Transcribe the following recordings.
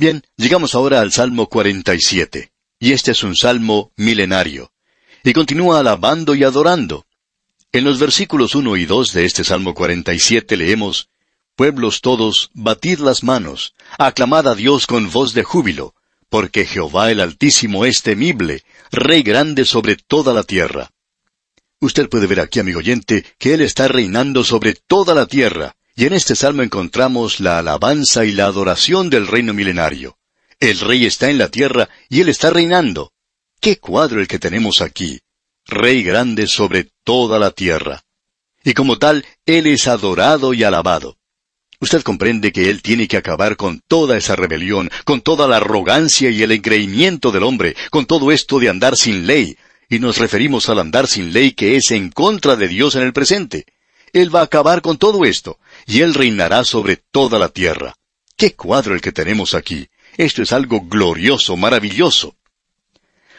Bien, llegamos ahora al Salmo 47, y este es un salmo milenario, y continúa alabando y adorando. En los versículos 1 y 2 de este Salmo 47 leemos, Pueblos todos, batid las manos, aclamad a Dios con voz de júbilo, porque Jehová el Altísimo es temible, Rey grande sobre toda la tierra. Usted puede ver aquí, amigo oyente, que Él está reinando sobre toda la tierra, y en este salmo encontramos la alabanza y la adoración del reino milenario. El rey está en la tierra y él está reinando. ¡Qué cuadro el que tenemos aquí! Rey grande sobre toda la tierra. Y como tal, él es adorado y alabado. Usted comprende que él tiene que acabar con toda esa rebelión, con toda la arrogancia y el engreimiento del hombre, con todo esto de andar sin ley, y nos referimos al andar sin ley que es en contra de Dios en el presente. Él va a acabar con todo esto, y Él reinará sobre toda la tierra. ¡Qué cuadro el que tenemos aquí! Esto es algo glorioso, maravilloso.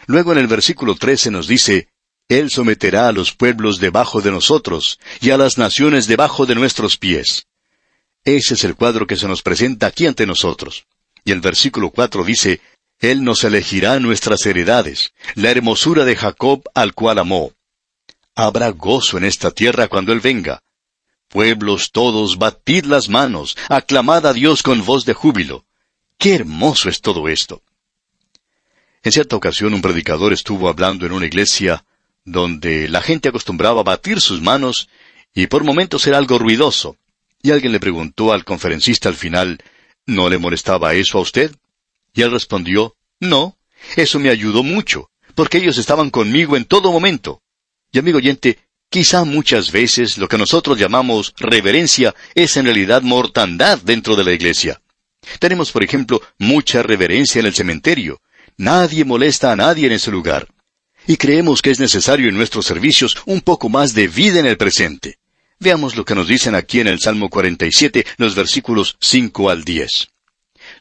Luego en el versículo 13 nos dice, Él someterá a los pueblos debajo de nosotros, y a las naciones debajo de nuestros pies. Ese es el cuadro que se nos presenta aquí ante nosotros. Y el versículo 4 dice, Él nos elegirá nuestras heredades, la hermosura de Jacob al cual amó. Habrá gozo en esta tierra cuando Él venga. Pueblos todos, batid las manos, aclamad a Dios con voz de júbilo. Qué hermoso es todo esto. En cierta ocasión un predicador estuvo hablando en una iglesia donde la gente acostumbraba a batir sus manos y por momentos era algo ruidoso. Y alguien le preguntó al conferencista al final, ¿no le molestaba eso a usted? Y él respondió, no, eso me ayudó mucho, porque ellos estaban conmigo en todo momento. Y amigo oyente, quizá muchas veces lo que nosotros llamamos reverencia es en realidad mortandad dentro de la iglesia. Tenemos, por ejemplo, mucha reverencia en el cementerio. Nadie molesta a nadie en ese lugar. Y creemos que es necesario en nuestros servicios un poco más de vida en el presente. Veamos lo que nos dicen aquí en el Salmo 47, los versículos 5 al 10.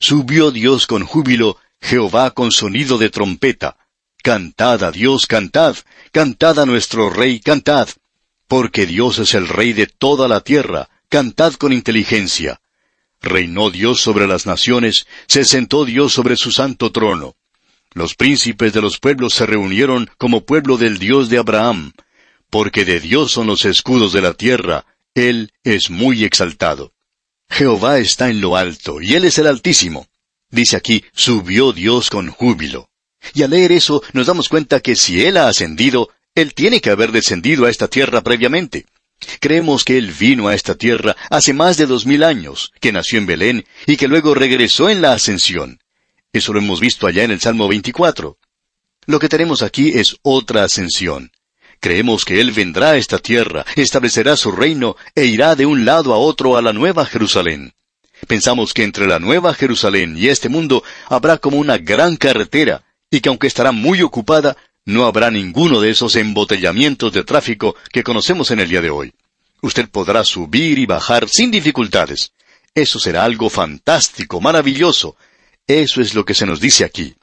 Subió Dios con júbilo, Jehová con sonido de trompeta. Cantad a Dios, cantad, cantad a nuestro Rey, cantad. Porque Dios es el Rey de toda la tierra, cantad con inteligencia. Reinó Dios sobre las naciones, se sentó Dios sobre su santo trono. Los príncipes de los pueblos se reunieron como pueblo del Dios de Abraham, porque de Dios son los escudos de la tierra, Él es muy exaltado. Jehová está en lo alto, y Él es el Altísimo. Dice aquí, subió Dios con júbilo. Y al leer eso nos damos cuenta que si Él ha ascendido, Él tiene que haber descendido a esta tierra previamente. Creemos que Él vino a esta tierra hace más de dos mil años, que nació en Belén y que luego regresó en la ascensión. Eso lo hemos visto allá en el Salmo 24. Lo que tenemos aquí es otra ascensión. Creemos que Él vendrá a esta tierra, establecerá su reino e irá de un lado a otro a la nueva Jerusalén. Pensamos que entre la nueva Jerusalén y este mundo habrá como una gran carretera, y que aunque estará muy ocupada, no habrá ninguno de esos embotellamientos de tráfico que conocemos en el día de hoy. Usted podrá subir y bajar sin dificultades. Eso será algo fantástico, maravilloso. Eso es lo que se nos dice aquí.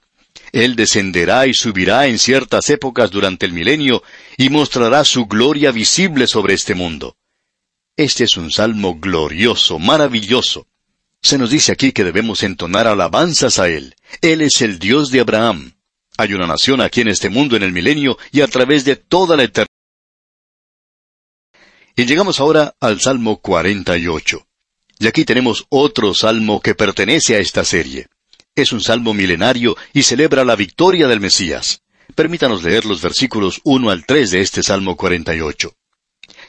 Él descenderá y subirá en ciertas épocas durante el milenio y mostrará su gloria visible sobre este mundo. Este es un salmo glorioso, maravilloso. Se nos dice aquí que debemos entonar alabanzas a Él. Él es el Dios de Abraham. Hay una nación aquí en este mundo en el milenio y a través de toda la eternidad. Y llegamos ahora al Salmo 48. Y aquí tenemos otro salmo que pertenece a esta serie. Es un salmo milenario y celebra la victoria del Mesías. Permítanos leer los versículos 1 al 3 de este Salmo 48.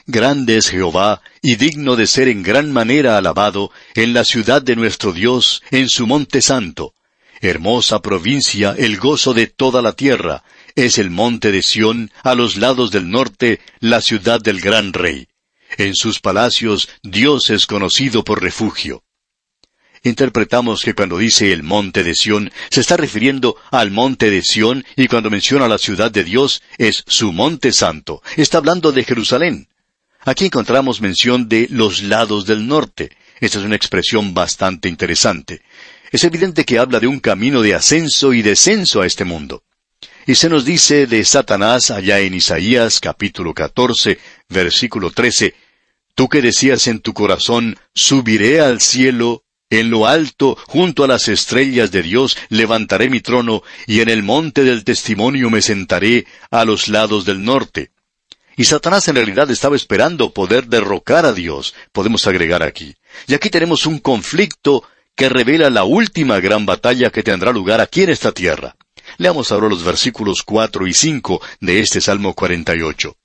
Grande es Jehová, y digno de ser en gran manera alabado, en la ciudad de nuestro Dios, en su monte santo. Hermosa provincia, el gozo de toda la tierra, es el monte de Sión, a los lados del norte, la ciudad del gran rey. En sus palacios Dios es conocido por refugio interpretamos que cuando dice el monte de Sión, se está refiriendo al monte de Sión y cuando menciona la ciudad de Dios es su monte santo. Está hablando de Jerusalén. Aquí encontramos mención de los lados del norte. Esta es una expresión bastante interesante. Es evidente que habla de un camino de ascenso y descenso a este mundo. Y se nos dice de Satanás allá en Isaías capítulo 14, versículo 13, Tú que decías en tu corazón, subiré al cielo, En lo alto, junto a las estrellas de Dios, levantaré mi trono, y en el monte del testimonio me sentaré a los lados del norte. Y Satanás en realidad estaba esperando poder derrocar a Dios, podemos agregar aquí. Y aquí tenemos un conflicto que revela la última gran batalla que tendrá lugar aquí en esta tierra. Leamos ahora los versículos cuatro y cinco de este Salmo 48.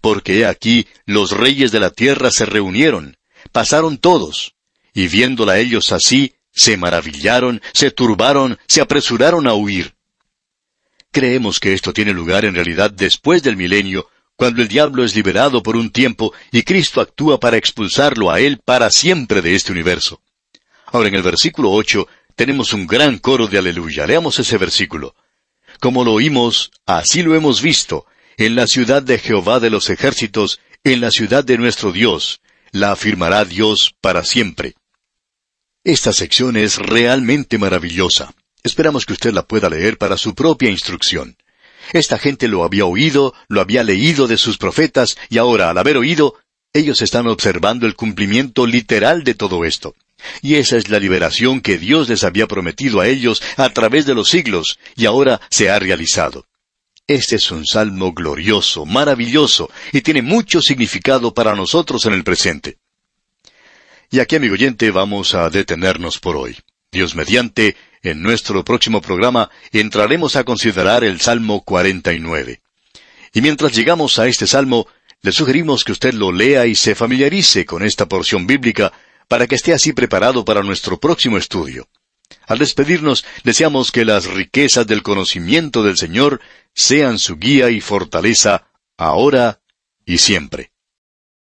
Porque aquí los reyes de la tierra se reunieron, pasaron todos, y viéndola ellos así, se maravillaron, se turbaron, se apresuraron a huir. Creemos que esto tiene lugar en realidad después del milenio, cuando el diablo es liberado por un tiempo y Cristo actúa para expulsarlo a él para siempre de este universo. Ahora en el versículo ocho tenemos un gran coro de aleluya. Leamos ese versículo. Como lo oímos, así lo hemos visto, en la ciudad de Jehová de los ejércitos, en la ciudad de nuestro Dios, la afirmará Dios para siempre. Esta sección es realmente maravillosa. Esperamos que usted la pueda leer para su propia instrucción. Esta gente lo había oído, lo había leído de sus profetas, y ahora, al haber oído, ellos están observando el cumplimiento literal de todo esto. Y esa es la liberación que Dios les había prometido a ellos a través de los siglos, y ahora se ha realizado. Este es un salmo glorioso, maravilloso, y tiene mucho significado para nosotros en el presente. Y aquí, amigo oyente, vamos a detenernos por hoy. Dios mediante, en nuestro próximo programa entraremos a considerar el Salmo 49. Y mientras llegamos a este salmo, le sugerimos que usted lo lea y se familiarice con esta porción bíblica para que esté así preparado para nuestro próximo estudio. Al despedirnos, deseamos que las riquezas del conocimiento del Señor sean su guía y fortaleza ahora y siempre.